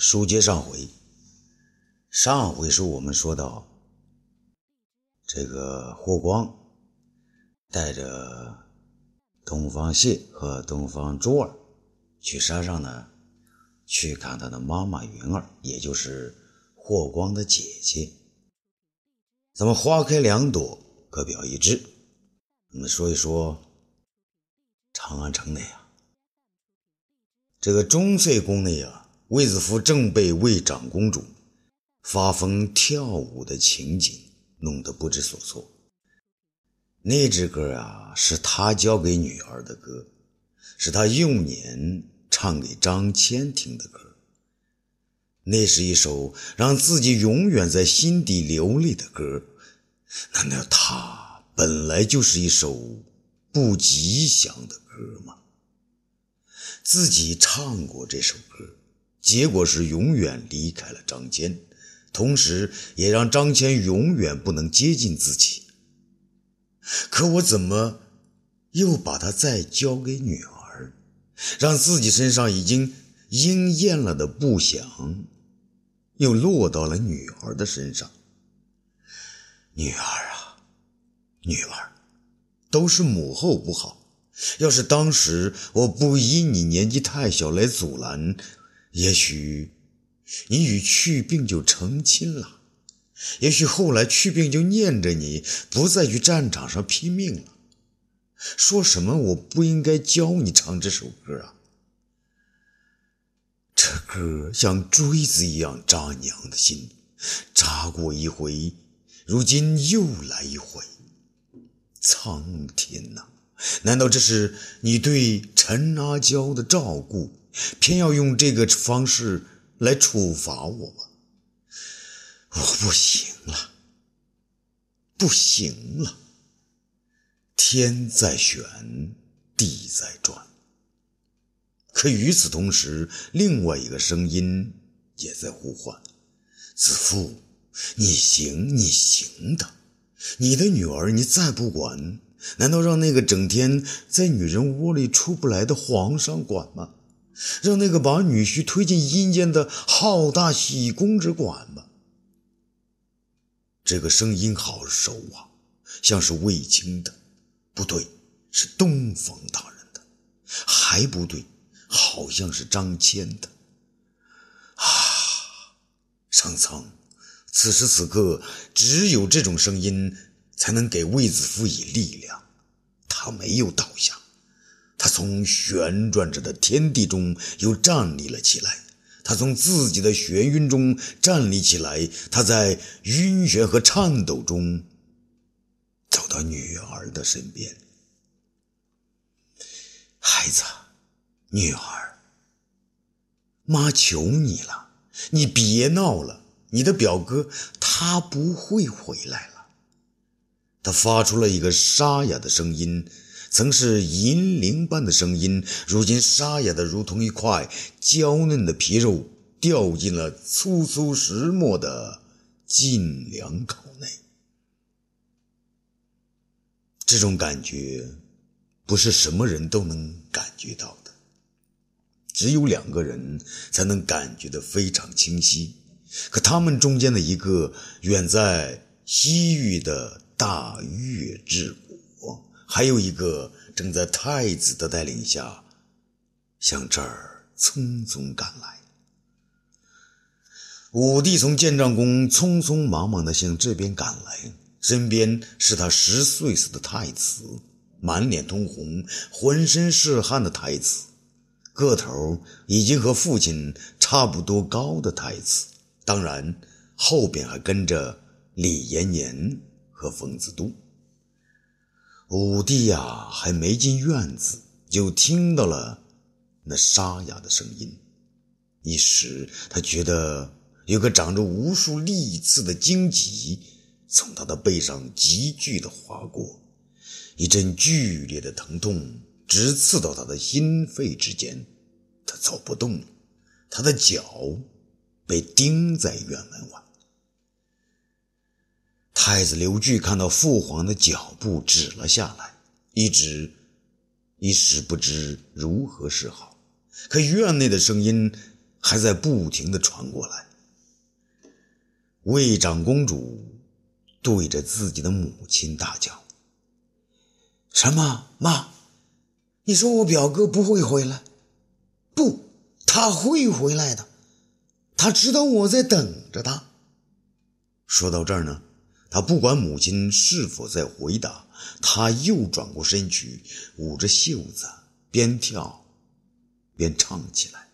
书接上回，上回书我们说到，这个霍光带着东方谢和东方珠儿去山上呢，去看他的妈妈云儿，也就是霍光的姐姐。咱们花开两朵，各表一枝。我们说一说长安城内啊，这个中岁宫内啊。卫子夫正被卫长公主发疯跳舞的情景弄得不知所措。那支歌啊，是他教给女儿的歌，是他幼年唱给张骞听的歌。那是一首让自己永远在心底流泪的歌。难道他本来就是一首不吉祥的歌吗？自己唱过这首歌。结果是永远离开了张骞，同时也让张骞永远不能接近自己。可我怎么又把他再交给女儿，让自己身上已经应验了的不祥，又落到了女儿的身上？女儿啊，女儿，都是母后不好。要是当时我不因你年纪太小来阻拦。也许你与去病就成亲了，也许后来去病就念着你，不再去战场上拼命了。说什么我不应该教你唱这首歌啊？这歌像锥子一样扎娘的心，扎过一回，如今又来一回。苍天呐，难道这是你对陈阿娇的照顾？偏要用这个方式来处罚我？我不行了，不行了！天在旋，地在转。可与此同时，另外一个声音也在呼唤：“子父，你行，你行的。你的女儿，你再不管，难道让那个整天在女人窝里出不来的皇上管吗？”让那个把女婿推进阴间的浩大喜公之管吧。这个声音好熟啊，像是卫青的，不对，是东方大人的，还不对，好像是张骞的。啊，上苍，此时此刻，只有这种声音才能给卫子夫以力量，他没有倒下。他从旋转着的天地中又站立了起来，他从自己的眩晕中站立起来，他在晕眩和颤抖中走到女儿的身边。孩子，女儿，妈求你了，你别闹了，你的表哥他不会回来了。他发出了一个沙哑的声音。曾是银铃般的声音，如今沙哑的如同一块娇嫩的皮肉掉进了粗粗石磨的进粮口内。这种感觉不是什么人都能感觉到的，只有两个人才能感觉得非常清晰。可他们中间的一个远在西域的大月之国。还有一个正在太子的带领下向这儿匆匆赶来。武帝从建章宫匆匆忙忙地向这边赶来，身边是他十岁时的太子，满脸通红、浑身是汗的太子，个头已经和父亲差不多高的太子。当然，后边还跟着李延年和冯子都。武帝呀，还没进院子，就听到了那沙哑的声音。一时，他觉得有个长着无数利刺的荆棘从他的背上急剧的划过，一阵剧烈的疼痛直刺到他的心肺之间。他走不动了，他的脚被钉在院门外。太子刘据看到父皇的脚步止了下来，一直一时不知如何是好。可院内的声音还在不停的传过来。魏长公主对着自己的母亲大叫：“什么？妈，你说我表哥不会回来？不，他会回来的。他知道我在等着他。”说到这儿呢，他不管母亲是否在回答，他又转过身去，捂着袖子，边跳边唱起来：“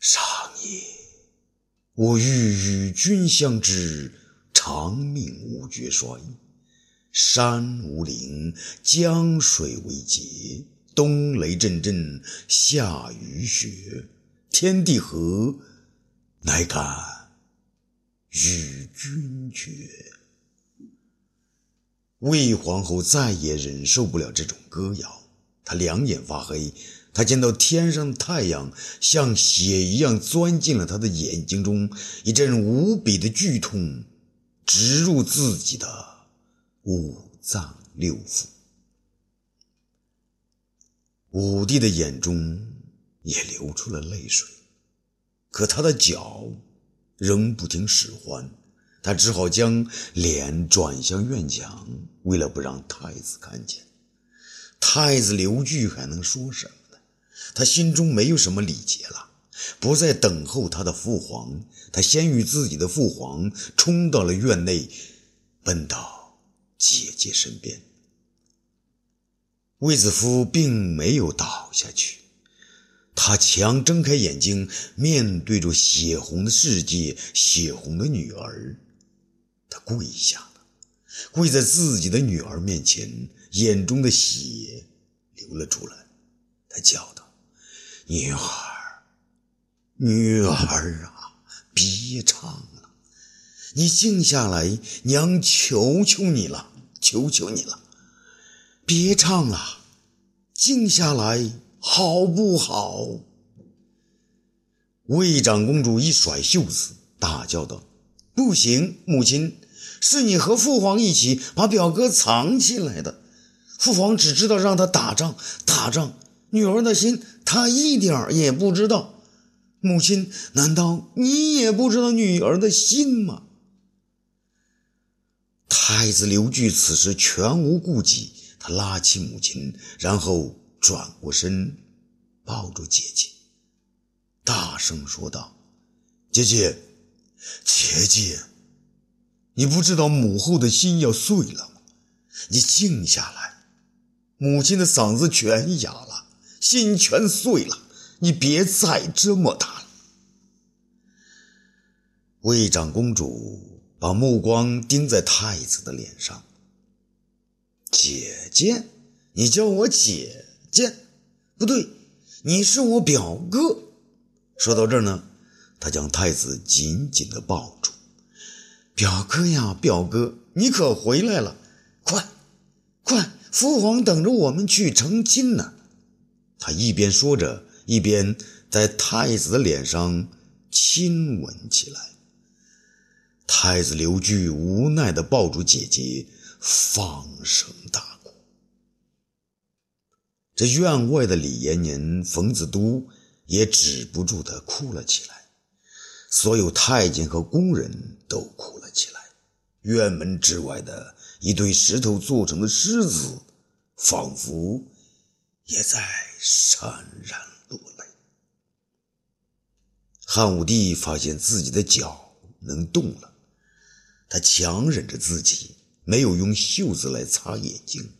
上夜。”我欲与君相知，长命无绝衰。山无陵，江水为竭，冬雷阵阵，夏雨雪，天地合，乃敢与君绝。魏皇后再也忍受不了这种歌谣，她两眼发黑。他见到天上的太阳像血一样钻进了他的眼睛中，一阵无比的剧痛直入自己的五脏六腑。武帝的眼中也流出了泪水，可他的脚仍不听使唤，他只好将脸转向院墙，为了不让太子看见。太子刘据还能说什么呢？他心中没有什么礼节了，不再等候他的父皇，他先与自己的父皇冲到了院内，奔到姐姐身边。卫子夫并没有倒下去，他强睁开眼睛，面对着血红的世界，血红的女儿，他跪下了，跪在自己的女儿面前，眼中的血流了出来，他叫道。女儿，女儿啊，别唱了，你静下来，娘求求你了，求求你了，别唱了，静下来好不好？魏长公主一甩袖子，大叫道：“不行，母亲，是你和父皇一起把表哥藏起来的，父皇只知道让他打仗，打仗。”女儿的心，他一点也不知道。母亲，难道你也不知道女儿的心吗？太子刘据此时全无顾忌，他拉起母亲，然后转过身，抱住姐姐，大声说道：“姐姐，姐姐，你不知道母后的心要碎了吗？你静下来。”母亲的嗓子全哑了。心全碎了，你别再这么打了。魏长公主把目光盯在太子的脸上。姐姐，你叫我姐见，不对，你是我表哥。说到这儿呢，他将太子紧紧的抱住。表哥呀，表哥，你可回来了！快，快，父皇等着我们去成亲呢。他一边说着，一边在太子的脸上亲吻起来。太子刘据无奈的抱住姐姐，放声大哭。这院外的李延年、冯子都也止不住地哭了起来，所有太监和宫人都哭了起来。院门之外的一堆石头做成的狮子，仿佛也在。潸然落泪。汉武帝发现自己的脚能动了，他强忍着自己没有用袖子来擦眼睛，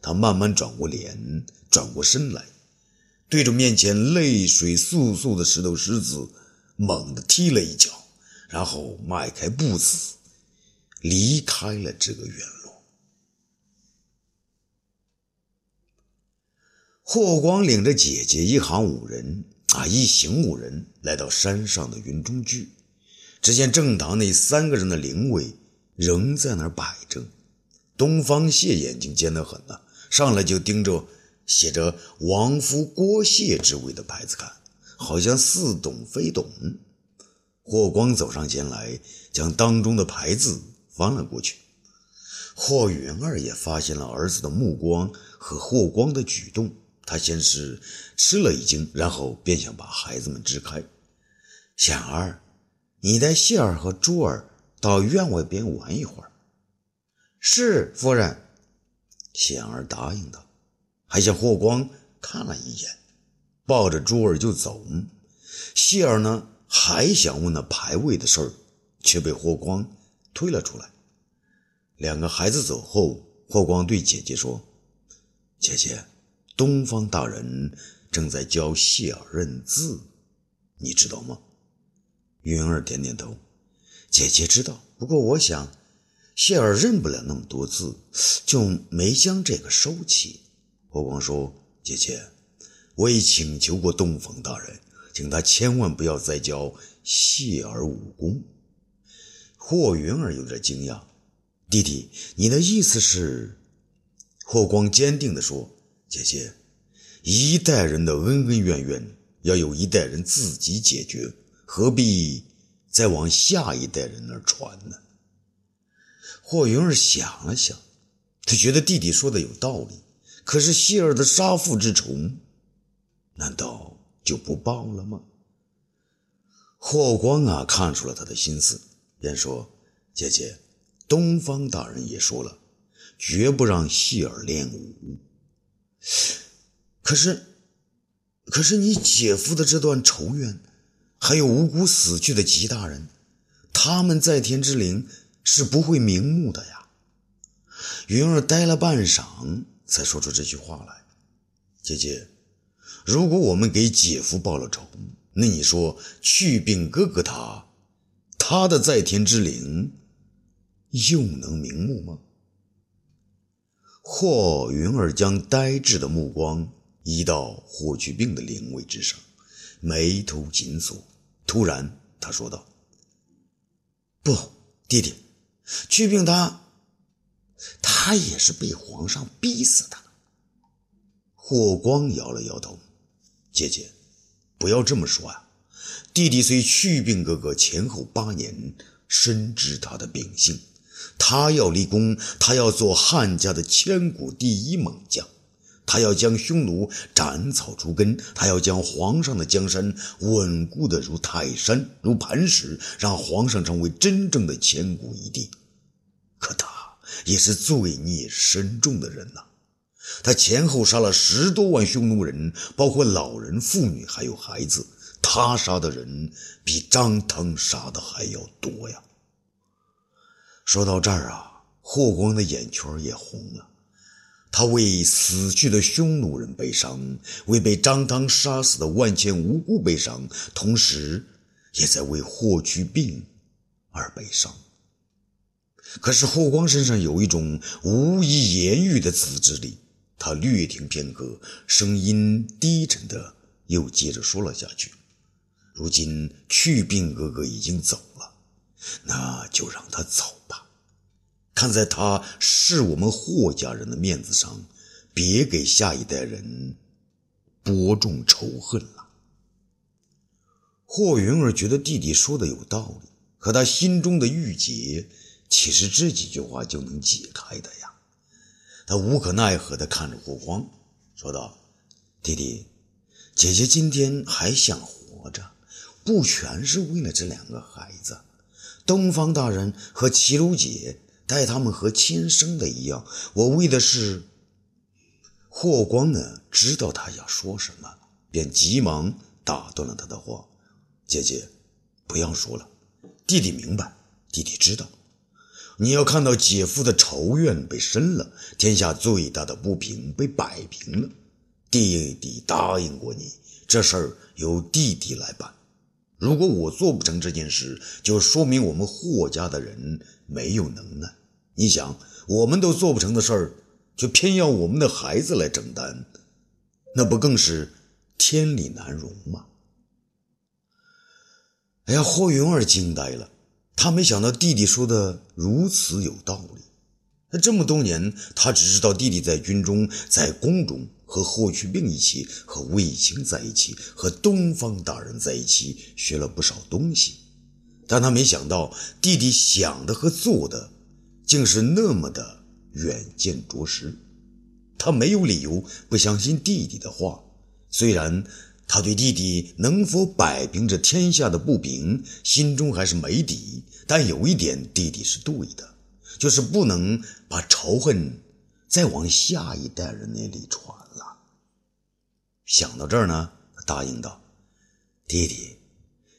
他慢慢转过脸，转过身来，对着面前泪水簌簌的石头狮子猛地踢了一脚，然后迈开步子离开了这个院落。霍光领着姐姐一行五人啊，一行五人来到山上的云中居，只见正堂内三个人的灵位仍在那儿摆着。东方谢眼睛尖得很呐，上来就盯着写着“王夫郭谢之位”的牌子看，好像似懂非懂。霍光走上前来，将当中的牌子翻了过去。霍元儿也发现了儿子的目光和霍光的举动。他先是吃了一惊，然后便想把孩子们支开。显儿，你带谢儿和珠儿到院外边玩一会儿。是夫人。显儿答应道，还向霍光看了一眼，抱着珠儿就走。谢儿呢，还想问那牌位的事儿，却被霍光推了出来。两个孩子走后，霍光对姐姐说：“姐姐，东方大人正在教谢儿认字，你知道吗？”云儿点点头：“姐姐知道，不过我想。”谢儿认不了那么多字，就没将这个收起。霍光说：“姐姐，我已请求过东方大人，请他千万不要再教谢儿武功。”霍云儿有点惊讶：“弟弟，你的意思是？”霍光坚定地说：“姐姐，一代人的恩恩怨怨要有一代人自己解决，何必再往下一代人那儿传呢？”霍云儿想了想，他觉得弟弟说的有道理。可是希儿的杀父之仇，难道就不报了吗？霍光啊，看出了他的心思，便说：“姐姐，东方大人也说了，绝不让希儿练武。可是，可是你姐夫的这段仇怨，还有无辜死去的吉大人，他们在天之灵。”是不会瞑目的呀。云儿呆了半晌，才说出这句话来：“姐姐，如果我们给姐夫报了仇，那你说去病哥哥他，他的在天之灵又能瞑目吗？”霍云儿将呆滞的目光移到霍去病的灵位之上，眉头紧锁。突然，他说道：“不，弟弟。”去病他，他也是被皇上逼死的。霍光摇了摇头：“姐姐，不要这么说啊！弟弟虽去病哥哥前后八年，深知他的秉性。他要立功，他要做汉家的千古第一猛将。他要将匈奴斩草除根，他要将皇上的江山稳固的如泰山、如磐石，让皇上成为真正的千古一帝。可他也是罪孽深重的人呐，他前后杀了十多万匈奴人，包括老人、妇女还有孩子。他杀的人比张汤杀的还要多呀。说到这儿啊，霍光的眼圈也红了。他为死去的匈奴人悲伤，为被张汤杀死的万千无辜悲伤，同时也在为霍去病而悲伤。可是霍光身上有一种无以言喻的自制力，他略停片刻，声音低沉的又接着说了下去：“如今去病哥哥已经走了，那就让他走吧。”看在他是我们霍家人的面子上，别给下一代人播种仇恨了。霍云儿觉得弟弟说的有道理，可他心中的郁结，岂是这几句话就能解开的呀？他无可奈何地看着霍光，说道：“弟弟，姐姐今天还想活着，不全是为了这两个孩子，东方大人和齐鲁姐。”待他们和亲生的一样，我为的是。霍光呢，知道他要说什么，便急忙打断了他的话：“姐姐，不要说了，弟弟明白，弟弟知道。你要看到姐夫的仇怨被伸了，天下最大的不平被摆平了。弟弟答应过你，这事儿由弟弟来办。如果我做不成这件事，就说明我们霍家的人。”没有能耐，你想，我们都做不成的事儿，却偏要我们的孩子来承担，那不更是天理难容吗？哎呀，霍云儿惊呆了，他没想到弟弟说的如此有道理。那这么多年，他只知道弟弟在军中、在宫中和霍去病一起，和卫青在一起，和东方大人在一起，学了不少东西。但他没想到，弟弟想的和做的，竟是那么的远见卓识。他。没有理由不相信弟弟的话。虽然他对弟弟能否摆平这天下的不平，心中还是没底，但有一点，弟弟是对的，就是不能把仇恨再往下一代人那里传了。想到这儿呢，他答应道：“弟弟，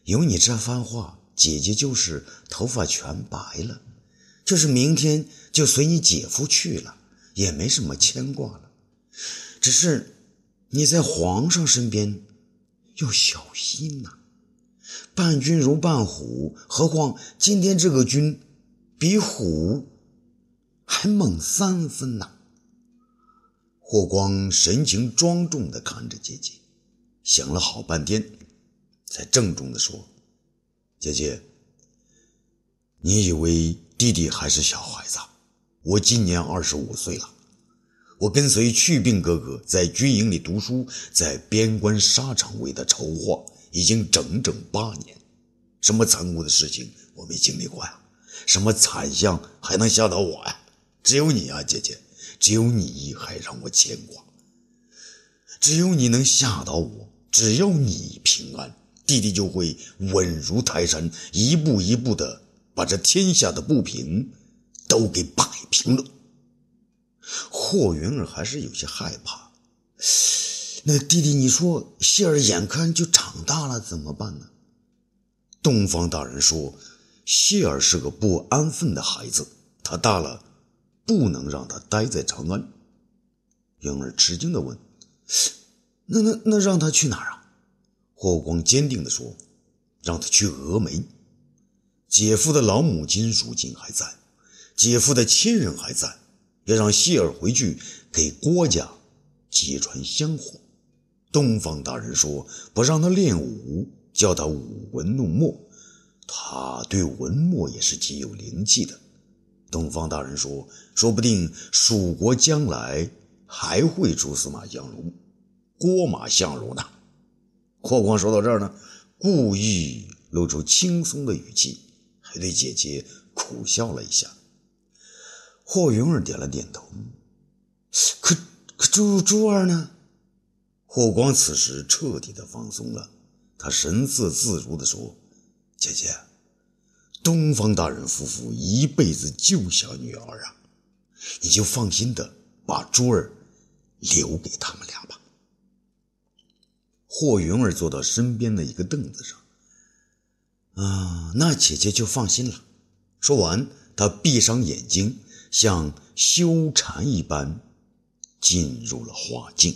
有你这番话，姐姐就是头发全白了，就是明天就随你姐夫去了，也没什么牵挂了，只是……”你在皇上身边要小心呐，伴君如伴虎，何况今天这个君比虎还猛三分呐。霍光神情庄重地看着姐姐，想了好半天，才郑重地说：“姐姐，你以为弟弟还是小孩子？我今年二十五岁了。”我跟随去病哥哥在军营里读书，在边关沙场为他筹划，已经整整八年。什么残酷的事情我没经历过呀？什么惨象还能吓到我呀？只有你啊，姐姐，只有你还让我牵挂。只有你能吓到我，只要你平安，弟弟就会稳如泰山，一步一步的把这天下的不平都给摆平了。霍云儿还是有些害怕。那弟弟，你说谢儿眼看就长大了，怎么办呢？东方大人说，谢儿是个不安分的孩子，他大了，不能让他待在长安。云儿吃惊的问：“那那那让他去哪儿啊？”霍光坚定的说：“让他去峨眉。姐夫的老母亲如今还在，姐夫的亲人还在。”要让谢儿回去给郭家揭穿香火。东方大人说不让他练武，叫他舞文弄墨。他对文墨也是极有灵气的。东方大人说，说不定蜀国将来还会出司马相如、郭马相如呢。霍光说到这儿呢，故意露出轻松的语气，还对姐姐苦笑了一下。霍云儿点了点头，可可珠珠儿呢？霍光此时彻底的放松了，他神色自如的说：“姐姐，东方大人夫妇一辈子就想女儿啊，你就放心的把珠儿留给他们俩吧。”霍云儿坐到身边的一个凳子上，啊，那姐姐就放心了。说完，他闭上眼睛。像修禅一般，进入了画境。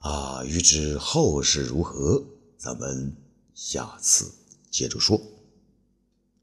啊，欲知后事如何，咱们下次接着说。